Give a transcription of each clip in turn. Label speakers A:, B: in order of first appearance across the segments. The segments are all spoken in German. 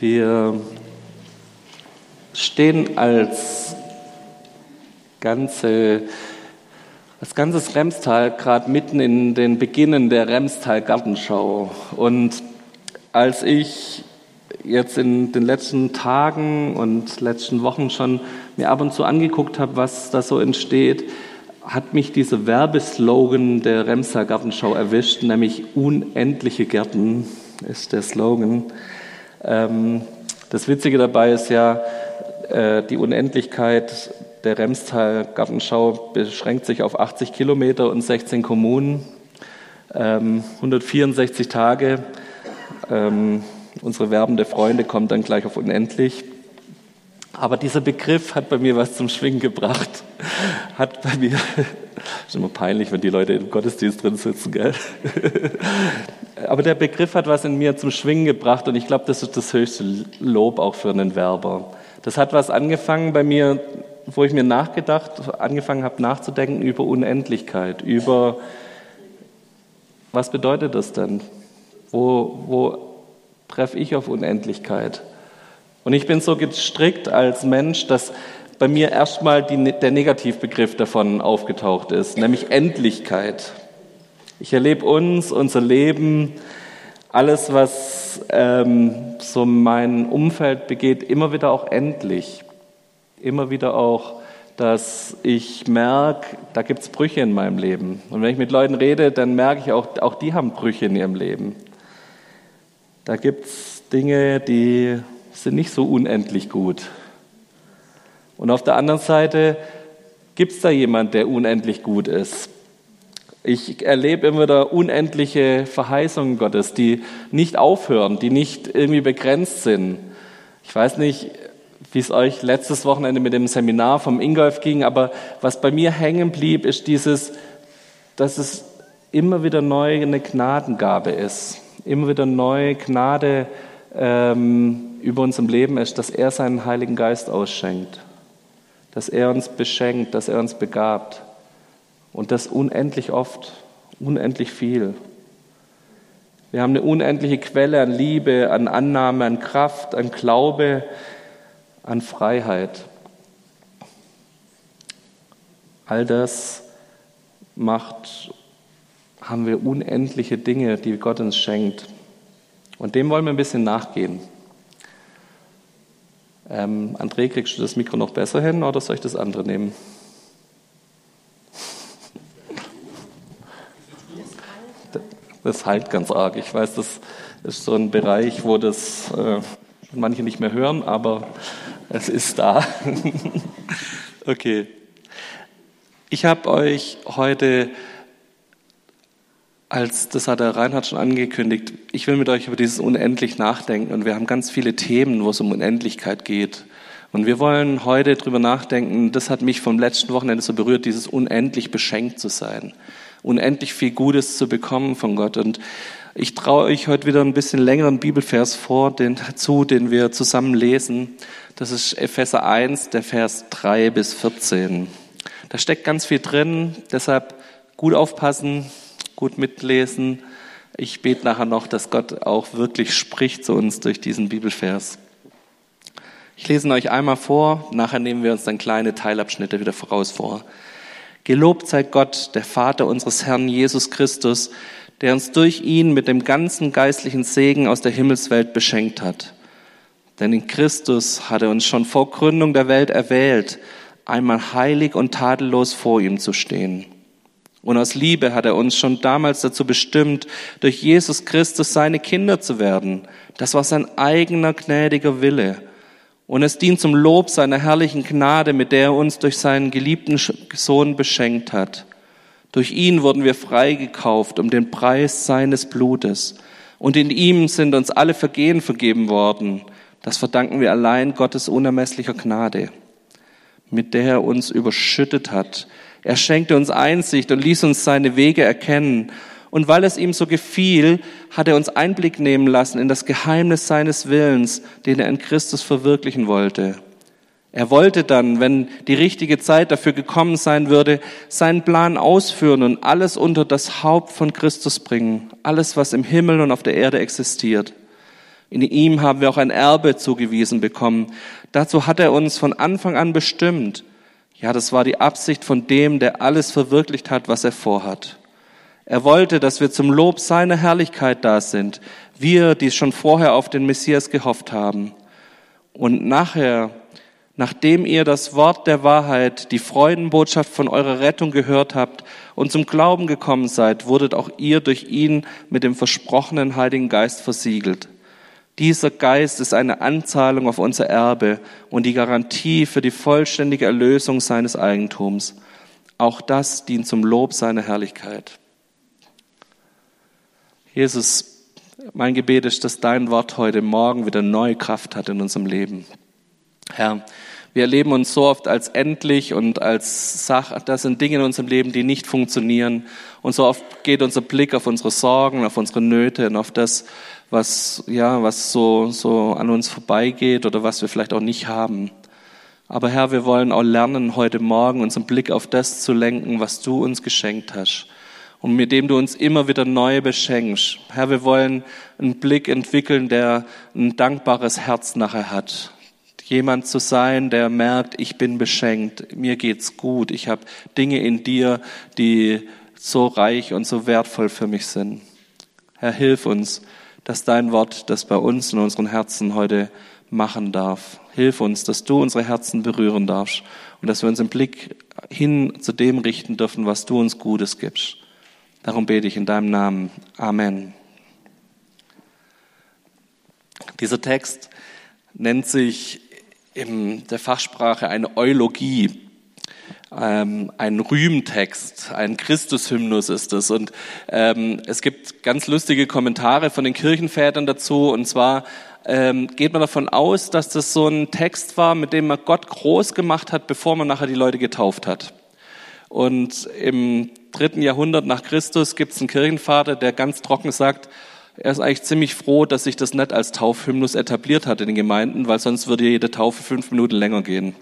A: Wir stehen als ganze, als ganzes Remstal gerade mitten in den Beginnen der Remstal Gartenschau. Und als ich jetzt in den letzten Tagen und letzten Wochen schon mir ab und zu angeguckt habe, was da so entsteht, hat mich dieser Werbeslogan der Remstal Gartenschau erwischt, nämlich unendliche Gärten ist der Slogan. Ähm, das Witzige dabei ist ja, äh, die Unendlichkeit der Remstal Gartenschau beschränkt sich auf 80 Kilometer und 16 Kommunen, 164 ähm, Tage. Ähm, unsere werbende Freunde kommen dann gleich auf unendlich. Aber dieser Begriff hat bei mir was zum Schwingen gebracht. Hat bei mir, ist immer peinlich, wenn die Leute im Gottesdienst drin sitzen, gell? Aber der Begriff hat was in mir zum Schwingen gebracht und ich glaube, das ist das höchste Lob auch für einen Werber. Das hat was angefangen bei mir, wo ich mir nachgedacht, angefangen habe nachzudenken über Unendlichkeit, über was bedeutet das denn? Wo, wo treffe ich auf Unendlichkeit? Und ich bin so gestrickt als Mensch, dass bei mir erstmal die, der Negativbegriff davon aufgetaucht ist, nämlich Endlichkeit. Ich erlebe uns, unser Leben, alles, was ähm, so mein Umfeld begeht, immer wieder auch endlich. Immer wieder auch, dass ich merke, da gibt es Brüche in meinem Leben. Und wenn ich mit Leuten rede, dann merke ich auch, auch die haben Brüche in ihrem Leben. Da gibt es Dinge, die sind nicht so unendlich gut. Und auf der anderen Seite gibt es da jemand, der unendlich gut ist. Ich erlebe immer wieder unendliche Verheißungen Gottes, die nicht aufhören, die nicht irgendwie begrenzt sind. Ich weiß nicht, wie es euch letztes Wochenende mit dem Seminar vom Ingolf ging, aber was bei mir hängen blieb, ist dieses, dass es immer wieder neu eine Gnadengabe ist, immer wieder neu Gnade ähm, über unserem Leben ist, dass er seinen Heiligen Geist ausschenkt, dass er uns beschenkt, dass er uns begabt. Und das unendlich oft, unendlich viel. Wir haben eine unendliche Quelle an Liebe, an Annahme, an Kraft, an Glaube, an Freiheit. All das macht, haben wir unendliche Dinge, die Gott uns schenkt. Und dem wollen wir ein bisschen nachgehen. Ähm, André, kriegst du das Mikro noch besser hin oder soll ich das andere nehmen? Das halt ganz arg. Ich weiß, das ist so ein Bereich, wo das äh, manche nicht mehr hören, aber es ist da. okay. Ich habe euch heute, als das hat der Reinhard schon angekündigt, ich will mit euch über dieses Unendlich nachdenken und wir haben ganz viele Themen, wo es um Unendlichkeit geht. Und wir wollen heute drüber nachdenken, das hat mich vom letzten Wochenende so berührt, dieses unendlich beschenkt zu sein unendlich viel Gutes zu bekommen von Gott. Und ich traue euch heute wieder ein bisschen längeren Bibelvers vor, den, zu, den wir zusammen lesen. Das ist Epheser 1, der Vers 3 bis 14. Da steckt ganz viel drin, deshalb gut aufpassen, gut mitlesen. Ich bete nachher noch, dass Gott auch wirklich spricht zu uns durch diesen Bibelvers. Ich lese ihn euch einmal vor, nachher nehmen wir uns dann kleine Teilabschnitte wieder voraus vor. Gelobt sei Gott, der Vater unseres Herrn Jesus Christus, der uns durch ihn mit dem ganzen geistlichen Segen aus der Himmelswelt beschenkt hat. Denn in Christus hat er uns schon vor Gründung der Welt erwählt, einmal heilig und tadellos vor ihm zu stehen. Und aus Liebe hat er uns schon damals dazu bestimmt, durch Jesus Christus seine Kinder zu werden. Das war sein eigener gnädiger Wille und es dient zum Lob seiner herrlichen Gnade, mit der er uns durch seinen geliebten Sohn beschenkt hat. Durch ihn wurden wir freigekauft um den Preis seines Blutes. Und in ihm sind uns alle Vergehen vergeben worden. Das verdanken wir allein Gottes unermesslicher Gnade, mit der er uns überschüttet hat. Er schenkte uns Einsicht und ließ uns seine Wege erkennen. Und weil es ihm so gefiel, hat er uns Einblick nehmen lassen in das Geheimnis seines Willens, den er in Christus verwirklichen wollte. Er wollte dann, wenn die richtige Zeit dafür gekommen sein würde, seinen Plan ausführen und alles unter das Haupt von Christus bringen, alles, was im Himmel und auf der Erde existiert. In ihm haben wir auch ein Erbe zugewiesen bekommen. Dazu hat er uns von Anfang an bestimmt. Ja, das war die Absicht von dem, der alles verwirklicht hat, was er vorhat. Er wollte, dass wir zum Lob seiner Herrlichkeit da sind. Wir, die schon vorher auf den Messias gehofft haben. Und nachher, nachdem ihr das Wort der Wahrheit, die Freudenbotschaft von eurer Rettung gehört habt und zum Glauben gekommen seid, wurdet auch ihr durch ihn mit dem versprochenen Heiligen Geist versiegelt. Dieser Geist ist eine Anzahlung auf unser Erbe und die Garantie für die vollständige Erlösung seines Eigentums. Auch das dient zum Lob seiner Herrlichkeit. Jesus, mein Gebet ist, dass dein Wort heute Morgen wieder neue Kraft hat in unserem Leben. Herr, wir erleben uns so oft als endlich und als Sache, das sind Dinge in unserem Leben, die nicht funktionieren. Und so oft geht unser Blick auf unsere Sorgen, auf unsere Nöte und auf das, was, ja, was so, so an uns vorbeigeht oder was wir vielleicht auch nicht haben. Aber Herr, wir wollen auch lernen, heute Morgen unseren Blick auf das zu lenken, was du uns geschenkt hast und mit dem du uns immer wieder neu beschenkst. Herr, wir wollen einen Blick entwickeln, der ein dankbares Herz nachher hat. Jemand zu sein, der merkt, ich bin beschenkt, mir geht's gut, ich habe Dinge in dir, die so reich und so wertvoll für mich sind. Herr, hilf uns, dass dein Wort das bei uns in unseren Herzen heute machen darf. Hilf uns, dass du unsere Herzen berühren darfst und dass wir unseren Blick hin zu dem richten dürfen, was du uns Gutes gibst. Darum bete ich in deinem Namen. Amen. Dieser Text nennt sich in der Fachsprache eine Eulogie, ähm, ein Rühmtext, ein Christushymnus ist es. Und ähm, es gibt ganz lustige Kommentare von den Kirchenvätern dazu. Und zwar ähm, geht man davon aus, dass das so ein Text war, mit dem man Gott groß gemacht hat, bevor man nachher die Leute getauft hat. Und im dritten Jahrhundert nach Christus gibt es einen Kirchenvater, der ganz trocken sagt, er ist eigentlich ziemlich froh, dass sich das nicht als Taufhymnus etabliert hat in den Gemeinden, weil sonst würde jede Taufe fünf Minuten länger gehen.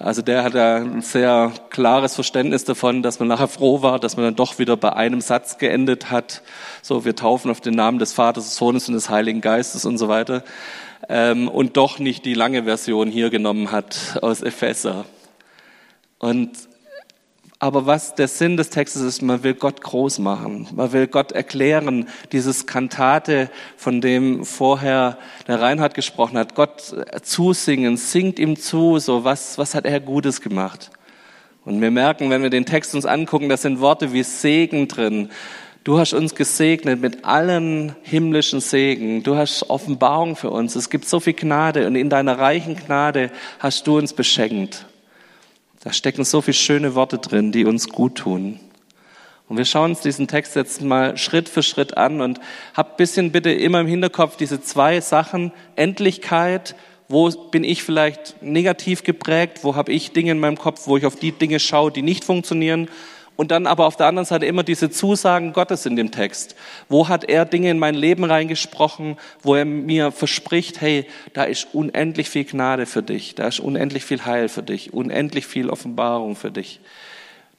A: Also der hat ein sehr klares Verständnis davon, dass man nachher froh war, dass man dann doch wieder bei einem Satz geendet hat. So, wir taufen auf den Namen des Vaters, des Sohnes und des Heiligen Geistes und so weiter. Ähm, und doch nicht die lange Version hier genommen hat aus Epheser. Und aber was der Sinn des Textes ist, man will Gott groß machen. Man will Gott erklären, dieses Kantate, von dem vorher der Reinhard gesprochen hat, Gott zusingen, singt ihm zu, so was, was hat er Gutes gemacht? Und wir merken, wenn wir den Text uns angucken, da sind Worte wie Segen drin. Du hast uns gesegnet mit allen himmlischen Segen. Du hast Offenbarung für uns. Es gibt so viel Gnade und in deiner reichen Gnade hast du uns beschenkt. Da stecken so viele schöne Worte drin, die uns gut tun. Und wir schauen uns diesen Text jetzt mal Schritt für Schritt an und habt bisschen bitte immer im Hinterkopf diese zwei Sachen, Endlichkeit, wo bin ich vielleicht negativ geprägt, wo habe ich Dinge in meinem Kopf, wo ich auf die Dinge schaue, die nicht funktionieren und dann aber auf der anderen Seite immer diese Zusagen Gottes in dem Text. Wo hat er Dinge in mein Leben reingesprochen, wo er mir verspricht, hey, da ist unendlich viel Gnade für dich, da ist unendlich viel Heil für dich, unendlich viel Offenbarung für dich.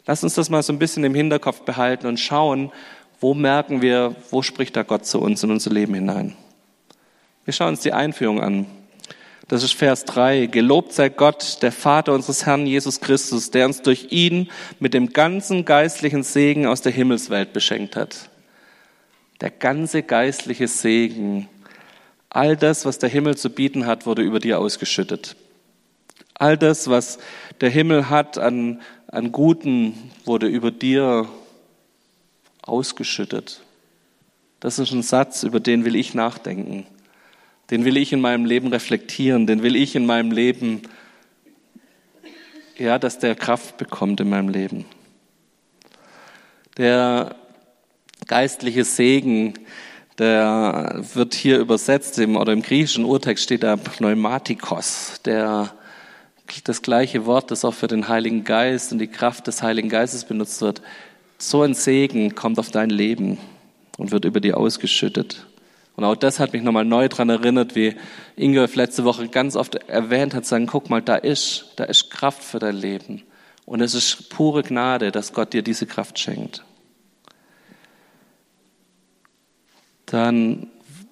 A: Lass uns das mal so ein bisschen im Hinterkopf behalten und schauen, wo merken wir, wo spricht da Gott zu uns in unser Leben hinein. Wir schauen uns die Einführung an. Das ist Vers 3. Gelobt sei Gott, der Vater unseres Herrn Jesus Christus, der uns durch ihn mit dem ganzen geistlichen Segen aus der Himmelswelt beschenkt hat. Der ganze geistliche Segen, all das, was der Himmel zu bieten hat, wurde über dir ausgeschüttet. All das, was der Himmel hat an, an Guten, wurde über dir ausgeschüttet. Das ist ein Satz, über den will ich nachdenken den will ich in meinem Leben reflektieren, den will ich in meinem Leben, ja, dass der Kraft bekommt in meinem Leben. Der geistliche Segen, der wird hier übersetzt im, oder im griechischen Urtext steht da Pneumatikos, der, das gleiche Wort, das auch für den Heiligen Geist und die Kraft des Heiligen Geistes benutzt wird. So ein Segen kommt auf dein Leben und wird über dir ausgeschüttet. Und auch das hat mich nochmal neu daran erinnert, wie Ingolf letzte Woche ganz oft erwähnt hat, sagen, guck mal, da ist, da ist Kraft für dein Leben. Und es ist pure Gnade, dass Gott dir diese Kraft schenkt. Dann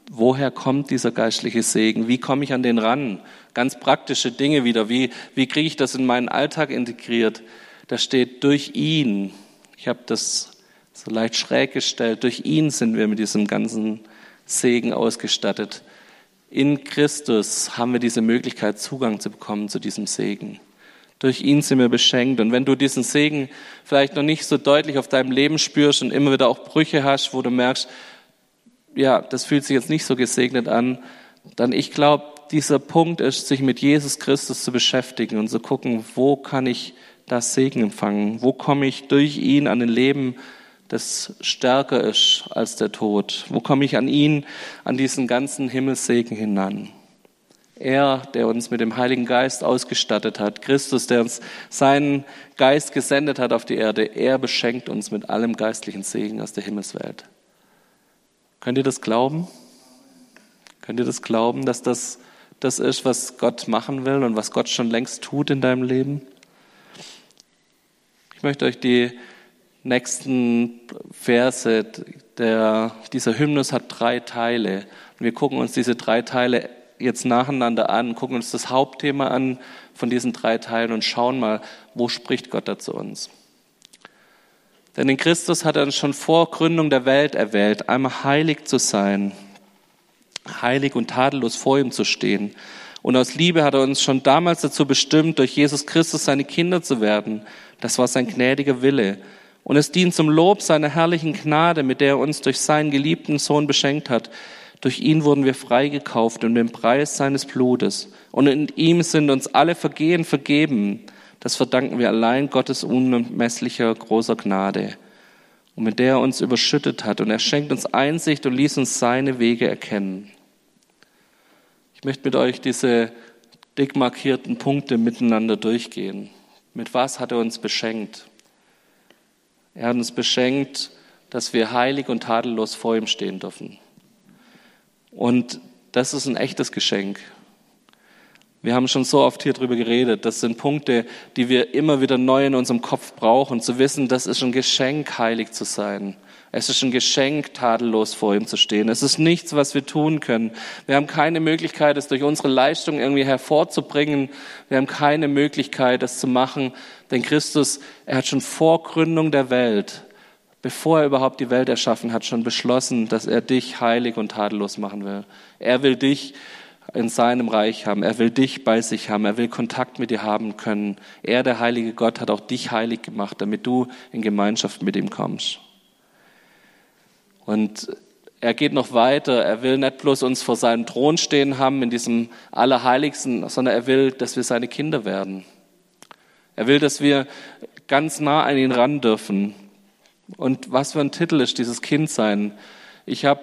A: woher kommt dieser geistliche Segen? Wie komme ich an den ran? Ganz praktische Dinge wieder. Wie, wie kriege ich das in meinen Alltag integriert? Da steht durch ihn. Ich habe das so leicht schräg gestellt. Durch ihn sind wir mit diesem ganzen Segen ausgestattet. In Christus haben wir diese Möglichkeit, Zugang zu bekommen zu diesem Segen. Durch ihn sind wir beschenkt. Und wenn du diesen Segen vielleicht noch nicht so deutlich auf deinem Leben spürst und immer wieder auch Brüche hast, wo du merkst, ja, das fühlt sich jetzt nicht so gesegnet an, dann ich glaube, dieser Punkt ist, sich mit Jesus Christus zu beschäftigen und zu gucken, wo kann ich das Segen empfangen? Wo komme ich durch ihn an ein Leben, das stärker ist als der Tod? Wo komme ich an ihn, an diesen ganzen Himmelssegen hinan? Er, der uns mit dem Heiligen Geist ausgestattet hat, Christus, der uns seinen Geist gesendet hat auf die Erde, er beschenkt uns mit allem geistlichen Segen aus der Himmelswelt. Könnt ihr das glauben? Könnt ihr das glauben, dass das das ist, was Gott machen will und was Gott schon längst tut in deinem Leben? Ich möchte euch die nächsten Verse, der, dieser Hymnus hat drei Teile. Und wir gucken uns diese drei Teile jetzt nacheinander an, gucken uns das Hauptthema an von diesen drei Teilen und schauen mal, wo spricht Gott da zu uns. Denn in Christus hat er uns schon vor Gründung der Welt erwählt, einmal heilig zu sein, heilig und tadellos vor ihm zu stehen. Und aus Liebe hat er uns schon damals dazu bestimmt, durch Jesus Christus seine Kinder zu werden. Das war sein gnädiger Wille. Und es dient zum Lob seiner herrlichen Gnade, mit der er uns durch seinen geliebten Sohn beschenkt hat. Durch ihn wurden wir freigekauft um den Preis seines Blutes. Und in ihm sind uns alle Vergehen vergeben. Das verdanken wir allein Gottes unermesslicher großer Gnade, und mit der er uns überschüttet hat. Und er schenkt uns Einsicht und ließ uns seine Wege erkennen. Ich möchte mit euch diese dick markierten Punkte miteinander durchgehen. Mit was hat er uns beschenkt? Er hat uns beschenkt, dass wir heilig und tadellos vor ihm stehen dürfen. Und das ist ein echtes Geschenk. Wir haben schon so oft hier drüber geredet. Das sind Punkte, die wir immer wieder neu in unserem Kopf brauchen, zu wissen, das ist ein Geschenk, heilig zu sein. Es ist ein Geschenk, tadellos vor ihm zu stehen. Es ist nichts, was wir tun können. Wir haben keine Möglichkeit, es durch unsere Leistung irgendwie hervorzubringen. Wir haben keine Möglichkeit, es zu machen. Denn Christus, er hat schon vor Gründung der Welt, bevor er überhaupt die Welt erschaffen hat, schon beschlossen, dass er dich heilig und tadellos machen will. Er will dich in seinem Reich haben. Er will dich bei sich haben. Er will Kontakt mit dir haben können. Er, der heilige Gott, hat auch dich heilig gemacht, damit du in Gemeinschaft mit ihm kommst. Und er geht noch weiter. Er will nicht bloß uns vor seinem Thron stehen haben in diesem Allerheiligsten, sondern er will, dass wir seine Kinder werden. Er will, dass wir ganz nah an ihn ran dürfen. Und was für ein Titel ist dieses Kind sein? Ich habe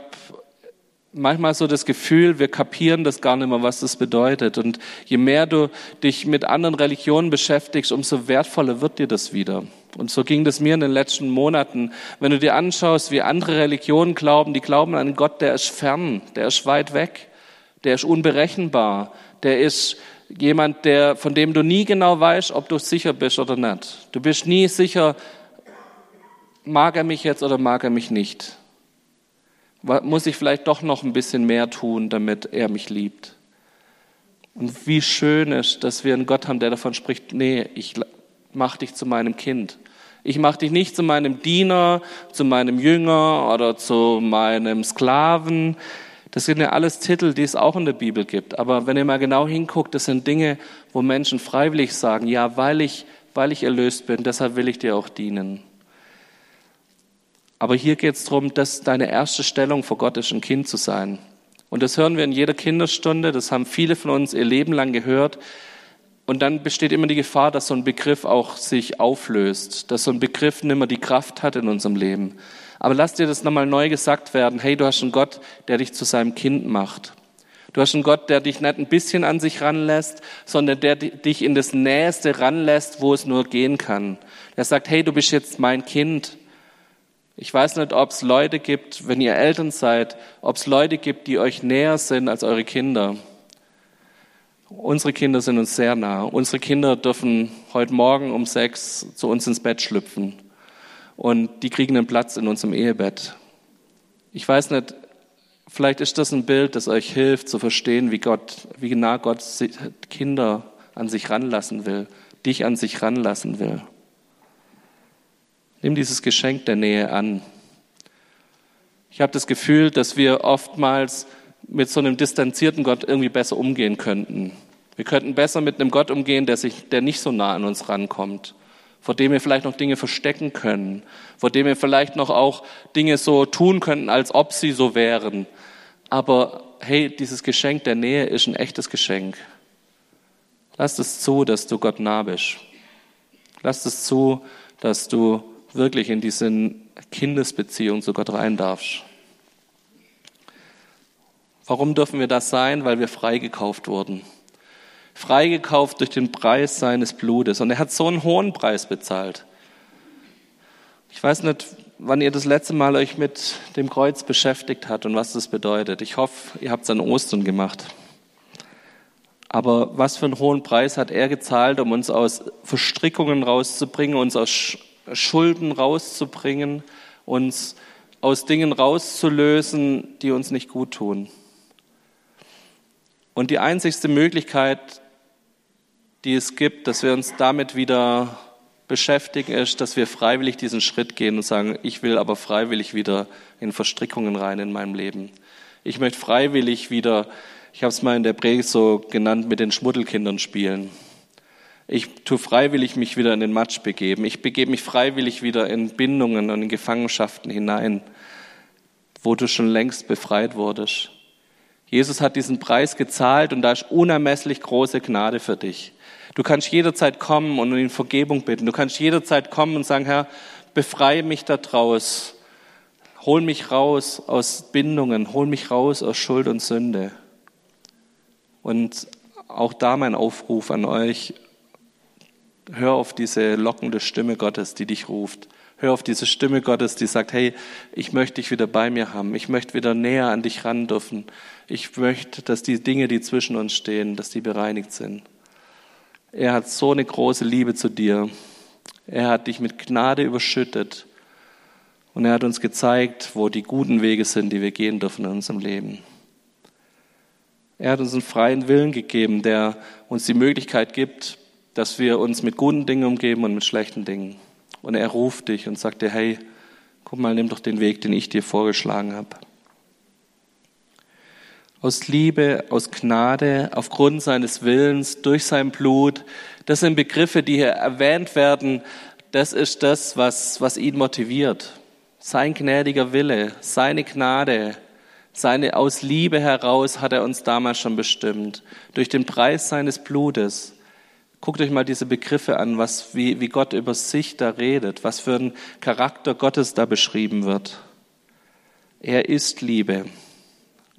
A: manchmal so das Gefühl, wir kapieren das gar nicht mehr, was das bedeutet. Und je mehr du dich mit anderen Religionen beschäftigst, umso wertvoller wird dir das wieder. Und so ging das mir in den letzten Monaten. Wenn du dir anschaust, wie andere Religionen glauben, die glauben an einen Gott, der ist fern, der ist weit weg, der ist unberechenbar, der ist jemand, der, von dem du nie genau weißt, ob du sicher bist oder nicht. Du bist nie sicher, mag er mich jetzt oder mag er mich nicht muss ich vielleicht doch noch ein bisschen mehr tun, damit er mich liebt. Und wie schön ist, dass wir einen Gott haben, der davon spricht, nee, ich mach dich zu meinem Kind. Ich mach dich nicht zu meinem Diener, zu meinem Jünger oder zu meinem Sklaven. Das sind ja alles Titel, die es auch in der Bibel gibt. Aber wenn ihr mal genau hinguckt, das sind Dinge, wo Menschen freiwillig sagen, ja, weil ich, weil ich erlöst bin, deshalb will ich dir auch dienen. Aber hier geht es darum, dass deine erste Stellung vor Gott ist, ein Kind zu sein. Und das hören wir in jeder Kinderstunde, das haben viele von uns ihr Leben lang gehört. Und dann besteht immer die Gefahr, dass so ein Begriff auch sich auflöst, dass so ein Begriff nimmer die Kraft hat in unserem Leben. Aber lass dir das nochmal neu gesagt werden. Hey, du hast einen Gott, der dich zu seinem Kind macht. Du hast einen Gott, der dich nicht ein bisschen an sich ranlässt, sondern der dich in das Nächste ranlässt, wo es nur gehen kann. Er sagt, hey, du bist jetzt mein Kind. Ich weiß nicht, ob es Leute gibt, wenn ihr Eltern seid, ob es Leute gibt, die euch näher sind als eure Kinder. Unsere Kinder sind uns sehr nah. Unsere Kinder dürfen heute Morgen um sechs zu uns ins Bett schlüpfen. Und die kriegen einen Platz in unserem Ehebett. Ich weiß nicht, Vielleicht ist das ein Bild, das euch hilft zu verstehen, wie Gott, wie nah Gott Kinder an sich ranlassen will, dich an sich ranlassen will. Nimm dieses Geschenk der Nähe an. Ich habe das Gefühl, dass wir oftmals mit so einem distanzierten Gott irgendwie besser umgehen könnten. Wir könnten besser mit einem Gott umgehen, der, sich, der nicht so nah an uns rankommt, vor dem wir vielleicht noch Dinge verstecken können, vor dem wir vielleicht noch auch Dinge so tun könnten, als ob sie so wären. Aber hey, dieses Geschenk der Nähe ist ein echtes Geschenk. Lass es zu, dass du Gott nah bist. Lass es zu, dass du wirklich in diese Kindesbeziehung zu Gott rein darfst. Warum dürfen wir das sein? Weil wir freigekauft wurden. Freigekauft durch den Preis seines Blutes. Und er hat so einen hohen Preis bezahlt. Ich weiß nicht, wann ihr das letzte Mal euch mit dem Kreuz beschäftigt habt und was das bedeutet. Ich hoffe, ihr habt es an Ostern gemacht. Aber was für einen hohen Preis hat er gezahlt, um uns aus Verstrickungen rauszubringen, uns aus Schulden rauszubringen, uns aus Dingen rauszulösen, die uns nicht gut tun. Und die einzigste Möglichkeit, die es gibt, dass wir uns damit wieder beschäftigen, ist, dass wir freiwillig diesen Schritt gehen und sagen, ich will aber freiwillig wieder in Verstrickungen rein in meinem Leben. Ich möchte freiwillig wieder, ich habe es mal in der Predigt so genannt, mit den Schmuddelkindern spielen. Ich tue freiwillig mich wieder in den Matsch begeben. Ich begebe mich freiwillig wieder in Bindungen und in Gefangenschaften hinein, wo du schon längst befreit wurdest. Jesus hat diesen Preis gezahlt und da ist unermesslich große Gnade für dich. Du kannst jederzeit kommen und in Vergebung bitten. Du kannst jederzeit kommen und sagen, Herr, befreie mich da draus. Hol mich raus aus Bindungen, hol mich raus aus Schuld und Sünde. Und auch da mein Aufruf an euch, hör auf diese lockende Stimme Gottes, die dich ruft. Hör auf diese Stimme Gottes, die sagt, hey, ich möchte dich wieder bei mir haben. Ich möchte wieder näher an dich ran dürfen. Ich möchte, dass die Dinge, die zwischen uns stehen, dass die bereinigt sind. Er hat so eine große Liebe zu dir. Er hat dich mit Gnade überschüttet. Und er hat uns gezeigt, wo die guten Wege sind, die wir gehen dürfen in unserem Leben. Er hat uns einen freien Willen gegeben, der uns die Möglichkeit gibt, dass wir uns mit guten Dingen umgeben und mit schlechten Dingen. Und er ruft dich und sagt dir, hey, guck mal, nimm doch den Weg, den ich dir vorgeschlagen habe. Aus Liebe, aus Gnade, aufgrund seines Willens, durch sein Blut, das sind Begriffe, die hier erwähnt werden, das ist das, was, was ihn motiviert. Sein gnädiger Wille, seine Gnade, seine aus Liebe heraus hat er uns damals schon bestimmt. Durch den Preis seines Blutes. Guckt euch mal diese Begriffe an, was, wie, wie Gott über sich da redet, was für ein Charakter Gottes da beschrieben wird. Er ist Liebe.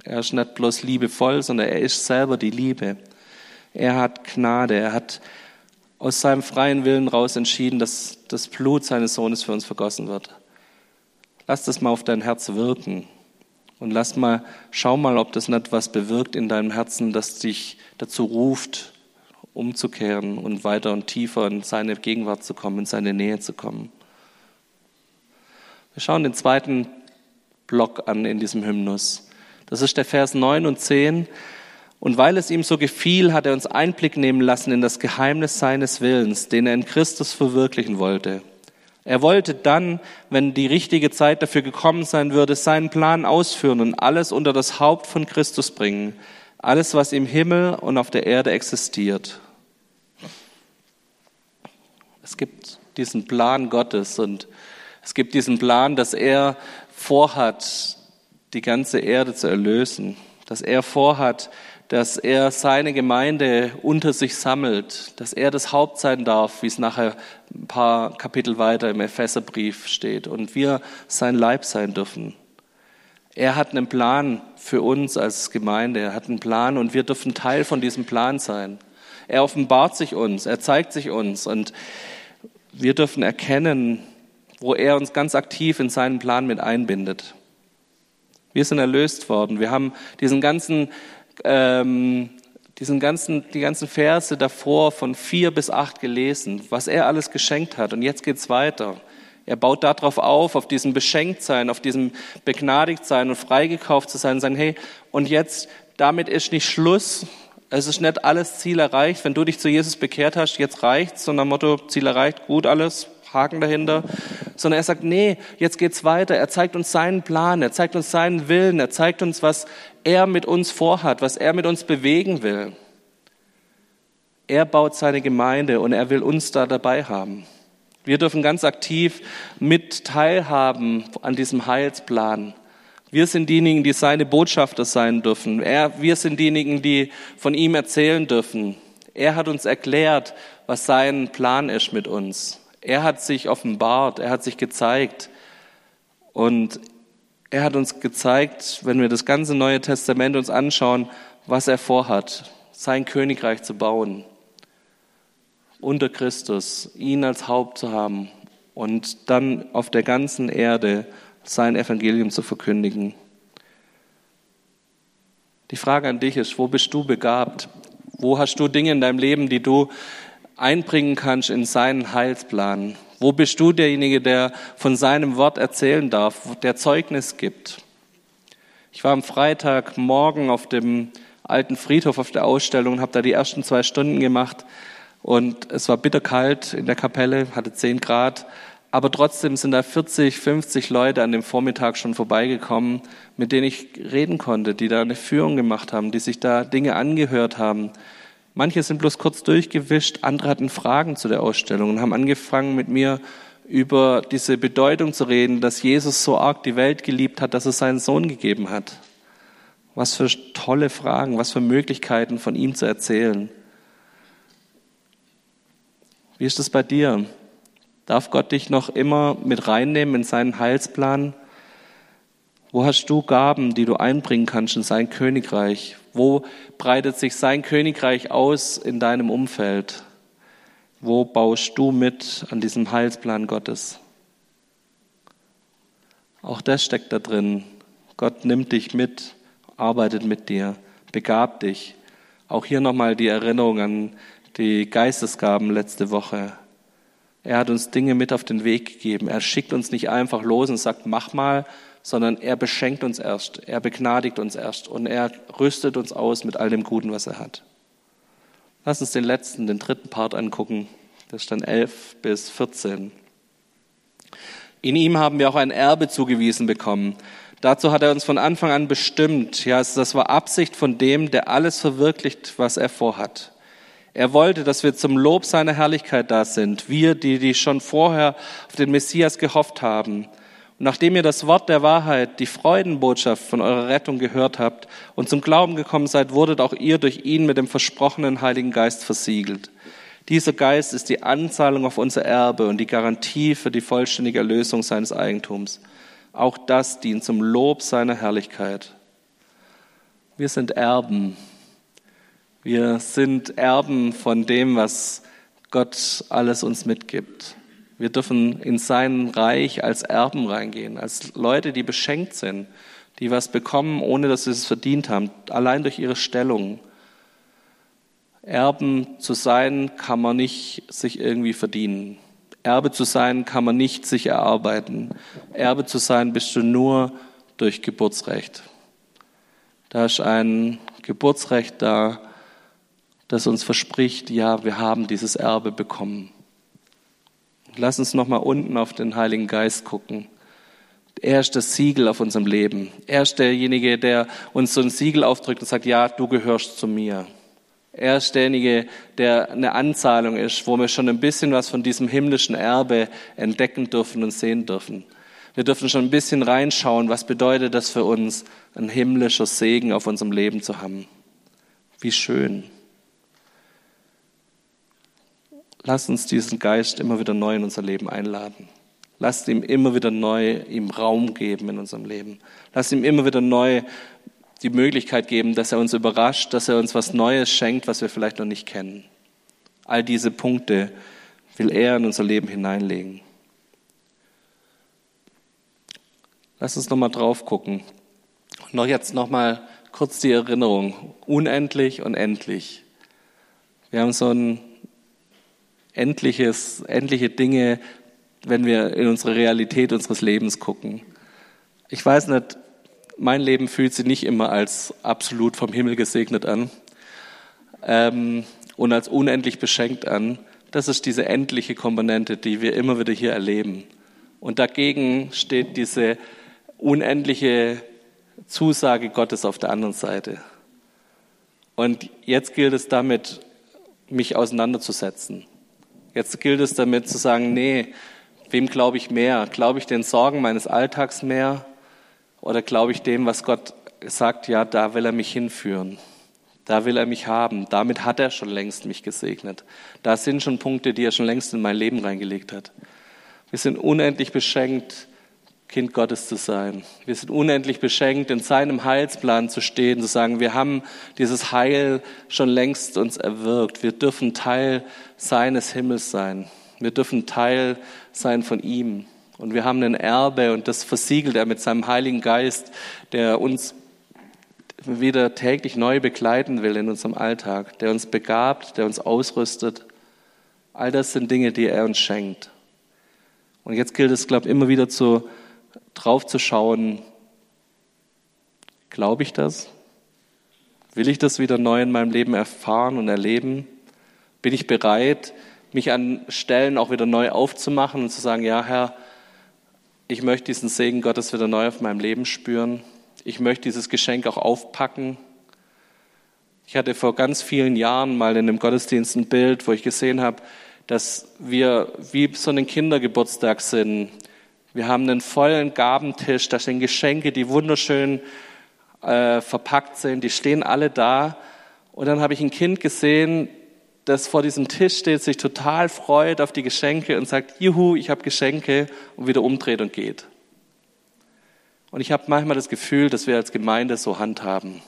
A: Er ist nicht bloß liebevoll, sondern er ist selber die Liebe. Er hat Gnade. Er hat aus seinem freien Willen raus entschieden, dass das Blut seines Sohnes für uns vergossen wird. Lass das mal auf dein Herz wirken. Und lass mal, schau mal, ob das nicht was bewirkt in deinem Herzen, das dich dazu ruft, umzukehren und weiter und tiefer in seine Gegenwart zu kommen, in seine Nähe zu kommen. Wir schauen den zweiten Block an in diesem Hymnus. Das ist der Vers 9 und 10. Und weil es ihm so gefiel, hat er uns Einblick nehmen lassen in das Geheimnis seines Willens, den er in Christus verwirklichen wollte. Er wollte dann, wenn die richtige Zeit dafür gekommen sein würde, seinen Plan ausführen und alles unter das Haupt von Christus bringen. Alles, was im Himmel und auf der Erde existiert. Es gibt diesen Plan Gottes und es gibt diesen Plan, dass er vorhat, die ganze Erde zu erlösen, dass er vorhat, dass er seine Gemeinde unter sich sammelt, dass er das Haupt sein darf, wie es nachher ein paar Kapitel weiter im Epheserbrief steht, und wir sein Leib sein dürfen. Er hat einen Plan für uns als Gemeinde, er hat einen Plan und wir dürfen Teil von diesem Plan sein. Er offenbart sich uns, er zeigt sich uns. Und wir dürfen erkennen, wo er uns ganz aktiv in seinen Plan mit einbindet. Wir sind erlöst worden. Wir haben diesen ganzen, ähm, diesen ganzen, die ganzen Verse davor von vier bis acht gelesen, was er alles geschenkt hat. Und jetzt geht's weiter. Er baut darauf auf, auf diesem Beschenktsein, auf diesem Begnadigtsein und freigekauft zu sein und sagen, hey, und jetzt, damit ist nicht Schluss. Es ist nicht alles Ziel erreicht. Wenn du dich zu Jesus bekehrt hast, jetzt reicht's, so nach Motto, Ziel erreicht, gut alles, Haken dahinter, sondern er sagt, nee, jetzt geht's weiter. Er zeigt uns seinen Plan, er zeigt uns seinen Willen, er zeigt uns, was er mit uns vorhat, was er mit uns bewegen will. Er baut seine Gemeinde und er will uns da dabei haben. Wir dürfen ganz aktiv mit teilhaben an diesem Heilsplan. Wir sind diejenigen, die seine Botschafter sein dürfen. Er, wir sind diejenigen, die von ihm erzählen dürfen. Er hat uns erklärt, was sein Plan ist mit uns. Er hat sich offenbart, er hat sich gezeigt. Und er hat uns gezeigt, wenn wir das ganze Neue Testament uns anschauen, was er vorhat, sein Königreich zu bauen unter Christus, ihn als Haupt zu haben und dann auf der ganzen Erde sein Evangelium zu verkündigen. Die Frage an dich ist, wo bist du begabt? Wo hast du Dinge in deinem Leben, die du einbringen kannst in seinen Heilsplan? Wo bist du derjenige, der von seinem Wort erzählen darf, der Zeugnis gibt? Ich war am Freitagmorgen auf dem alten Friedhof auf der Ausstellung und habe da die ersten zwei Stunden gemacht. Und es war bitterkalt in der Kapelle, hatte 10 Grad. Aber trotzdem sind da 40, 50 Leute an dem Vormittag schon vorbeigekommen, mit denen ich reden konnte, die da eine Führung gemacht haben, die sich da Dinge angehört haben. Manche sind bloß kurz durchgewischt, andere hatten Fragen zu der Ausstellung und haben angefangen mit mir über diese Bedeutung zu reden, dass Jesus so arg die Welt geliebt hat, dass er seinen Sohn gegeben hat. Was für tolle Fragen, was für Möglichkeiten von ihm zu erzählen. Wie ist es bei dir? Darf Gott dich noch immer mit reinnehmen in seinen Heilsplan? Wo hast du Gaben, die du einbringen kannst in sein Königreich? Wo breitet sich sein Königreich aus in deinem Umfeld? Wo baust du mit an diesem Heilsplan Gottes? Auch das steckt da drin. Gott nimmt dich mit, arbeitet mit dir, begabt dich. Auch hier nochmal die Erinnerung an die Geistesgaben letzte Woche. Er hat uns Dinge mit auf den Weg gegeben. Er schickt uns nicht einfach los und sagt, mach mal, sondern er beschenkt uns erst, er begnadigt uns erst und er rüstet uns aus mit all dem Guten, was er hat. Lass uns den letzten, den dritten Part angucken. Das ist dann 11 bis 14. In ihm haben wir auch ein Erbe zugewiesen bekommen. Dazu hat er uns von Anfang an bestimmt. Ja, das war Absicht von dem, der alles verwirklicht, was er vorhat. Er wollte, dass wir zum Lob seiner Herrlichkeit da sind. Wir, die, die schon vorher auf den Messias gehofft haben. Und nachdem ihr das Wort der Wahrheit, die Freudenbotschaft von eurer Rettung gehört habt und zum Glauben gekommen seid, wurdet auch ihr durch ihn mit dem versprochenen Heiligen Geist versiegelt. Dieser Geist ist die Anzahlung auf unser Erbe und die Garantie für die vollständige Erlösung seines Eigentums. Auch das dient zum Lob seiner Herrlichkeit. Wir sind Erben wir sind Erben von dem, was Gott alles uns mitgibt. Wir dürfen in sein Reich als Erben reingehen, als Leute, die beschenkt sind, die was bekommen, ohne dass sie es verdient haben, allein durch ihre Stellung. Erben zu sein, kann man nicht sich irgendwie verdienen. Erbe zu sein, kann man nicht sich erarbeiten. Erbe zu sein, bist du nur durch Geburtsrecht. Da ist ein Geburtsrecht da, das uns verspricht, ja, wir haben dieses Erbe bekommen. Lass uns nochmal unten auf den Heiligen Geist gucken. Er ist das Siegel auf unserem Leben. Er ist derjenige, der uns so ein Siegel aufdrückt und sagt, ja, du gehörst zu mir. Er ist derjenige, der eine Anzahlung ist, wo wir schon ein bisschen was von diesem himmlischen Erbe entdecken dürfen und sehen dürfen. Wir dürfen schon ein bisschen reinschauen, was bedeutet das für uns, ein himmlischer Segen auf unserem Leben zu haben. Wie schön. Lass uns diesen Geist immer wieder neu in unser Leben einladen. Lass ihm immer wieder neu ihm Raum geben in unserem Leben. Lass ihm immer wieder neu die Möglichkeit geben, dass er uns überrascht, dass er uns was Neues schenkt, was wir vielleicht noch nicht kennen. All diese Punkte will er in unser Leben hineinlegen. Lass uns nochmal drauf gucken. noch jetzt nochmal kurz die Erinnerung. Unendlich und endlich. Wir haben so ein endliches, endliche Dinge wenn wir in unsere Realität unseres Lebens gucken. Ich weiß nicht, mein Leben fühlt sich nicht immer als absolut vom Himmel gesegnet an ähm, und als unendlich beschenkt an. Das ist diese endliche Komponente, die wir immer wieder hier erleben. Und dagegen steht diese unendliche Zusage Gottes auf der anderen Seite. Und jetzt gilt es damit, mich auseinanderzusetzen. Jetzt gilt es damit zu sagen, nee, wem glaube ich mehr? Glaube ich den Sorgen meines Alltags mehr? Oder glaube ich dem, was Gott sagt, ja, da will er mich hinführen? Da will er mich haben. Damit hat er schon längst mich gesegnet. Da sind schon Punkte, die er schon längst in mein Leben reingelegt hat. Wir sind unendlich beschenkt, Kind Gottes zu sein. Wir sind unendlich beschenkt, in seinem Heilsplan zu stehen, zu sagen, wir haben dieses Heil schon längst uns erwirkt. Wir dürfen Teil seines Himmels sein. Wir dürfen Teil sein von ihm. Und wir haben ein Erbe und das versiegelt er mit seinem Heiligen Geist, der uns wieder täglich neu begleiten will in unserem Alltag, der uns begabt, der uns ausrüstet. All das sind Dinge, die er uns schenkt. Und jetzt gilt es, glaube ich, immer wieder zu, drauf zu schauen, glaube ich das? Will ich das wieder neu in meinem Leben erfahren und erleben? Bin ich bereit, mich an Stellen auch wieder neu aufzumachen und zu sagen, ja Herr, ich möchte diesen Segen Gottes wieder neu auf meinem Leben spüren ich möchte dieses Geschenk auch aufpacken. Ich hatte vor ganz vielen Jahren mal in einem Gottesdienst ein Bild, wo ich gesehen habe, dass wir wie so einen Kindergeburtstag sind. Wir haben einen vollen Gabentisch, da stehen Geschenke, die wunderschön äh, verpackt sind, die stehen alle da. Und dann habe ich ein Kind gesehen, das vor diesem Tisch steht, sich total freut auf die Geschenke und sagt, juhu, ich habe Geschenke und wieder umdreht und geht. Und ich habe manchmal das Gefühl, dass wir als Gemeinde so handhaben,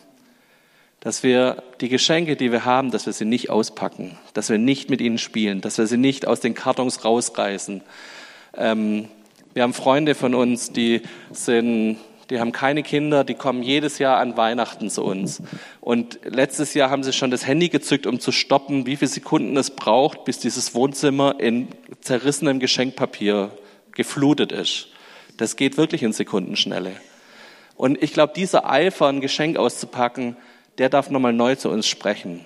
A: dass wir die Geschenke, die wir haben, dass wir sie nicht auspacken, dass wir nicht mit ihnen spielen, dass wir sie nicht aus den Kartons rausreißen. Ähm, wir haben Freunde von uns, die sind, die haben keine Kinder, die kommen jedes Jahr an Weihnachten zu uns. Und letztes Jahr haben sie schon das Handy gezückt, um zu stoppen, wie viele Sekunden es braucht, bis dieses Wohnzimmer in zerrissenem Geschenkpapier geflutet ist. Das geht wirklich in Sekundenschnelle. Und ich glaube, dieser Eifer, ein Geschenk auszupacken, der darf nochmal neu zu uns sprechen.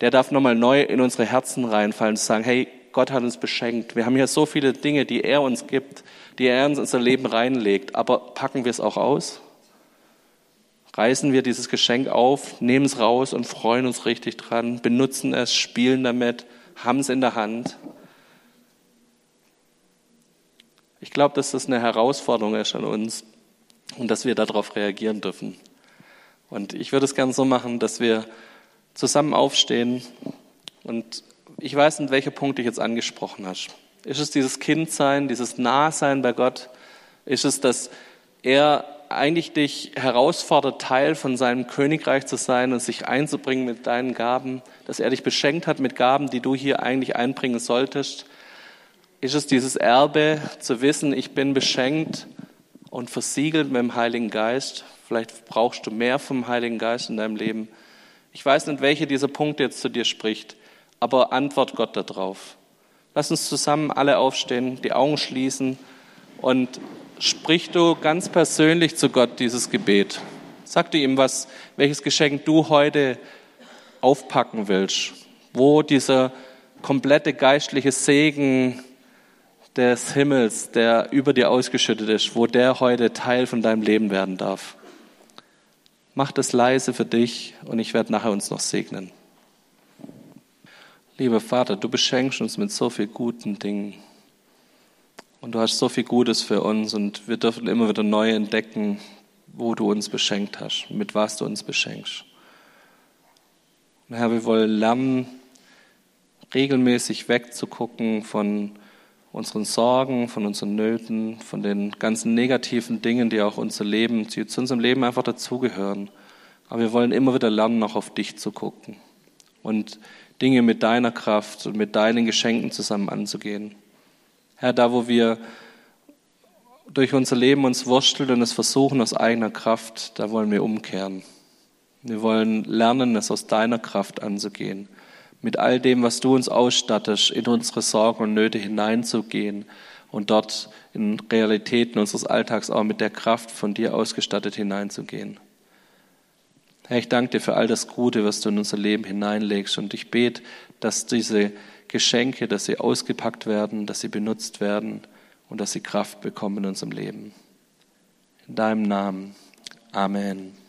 A: Der darf nochmal neu in unsere Herzen reinfallen und sagen, hey, Gott hat uns beschenkt. Wir haben hier so viele Dinge, die er uns gibt, die er in unser Leben reinlegt. Aber packen wir es auch aus? Reißen wir dieses Geschenk auf, nehmen es raus und freuen uns richtig dran, benutzen es, spielen damit, haben es in der Hand. Ich glaube, dass das eine Herausforderung ist an uns und dass wir darauf reagieren dürfen. Und ich würde es gerne so machen, dass wir zusammen aufstehen und ich weiß nicht, welcher Punkt ich jetzt angesprochen hast. Ist es dieses Kindsein, dieses Nahsein bei Gott? Ist es, dass er eigentlich dich herausfordert, Teil von seinem Königreich zu sein und sich einzubringen mit deinen Gaben, dass er dich beschenkt hat mit Gaben, die du hier eigentlich einbringen solltest? ist es dieses Erbe zu wissen, ich bin beschenkt und versiegelt mit dem Heiligen Geist. Vielleicht brauchst du mehr vom Heiligen Geist in deinem Leben. Ich weiß nicht, welche dieser Punkte jetzt zu dir spricht, aber antwort Gott darauf. Lass uns zusammen alle aufstehen, die Augen schließen und sprich du ganz persönlich zu Gott dieses Gebet. Sag du ihm, was, welches Geschenk du heute aufpacken willst, wo dieser komplette geistliche Segen des Himmels, der über dir ausgeschüttet ist, wo der heute Teil von deinem Leben werden darf. Mach das leise für dich und ich werde nachher uns noch segnen. Lieber Vater, du beschenkst uns mit so viel guten Dingen. Und du hast so viel Gutes für uns und wir dürfen immer wieder neu entdecken, wo du uns beschenkt hast, mit was du uns beschenkst. Und Herr, wir wollen lernen, regelmäßig wegzugucken von unseren Sorgen, von unseren Nöten, von den ganzen negativen Dingen, die auch unser Leben, die zu unserem Leben einfach dazugehören. Aber wir wollen immer wieder lernen, auch auf dich zu gucken und Dinge mit deiner Kraft und mit deinen Geschenken zusammen anzugehen. Herr, da wo wir durch unser Leben uns wursteln und es versuchen aus eigener Kraft, da wollen wir umkehren. Wir wollen lernen, es aus deiner Kraft anzugehen mit all dem, was du uns ausstattest, in unsere Sorgen und Nöte hineinzugehen und dort in Realitäten unseres Alltags auch mit der Kraft von dir ausgestattet hineinzugehen. Herr, ich danke dir für all das Gute, was du in unser Leben hineinlegst und ich bete, dass diese Geschenke, dass sie ausgepackt werden, dass sie benutzt werden und dass sie Kraft bekommen in unserem Leben. In deinem Namen. Amen.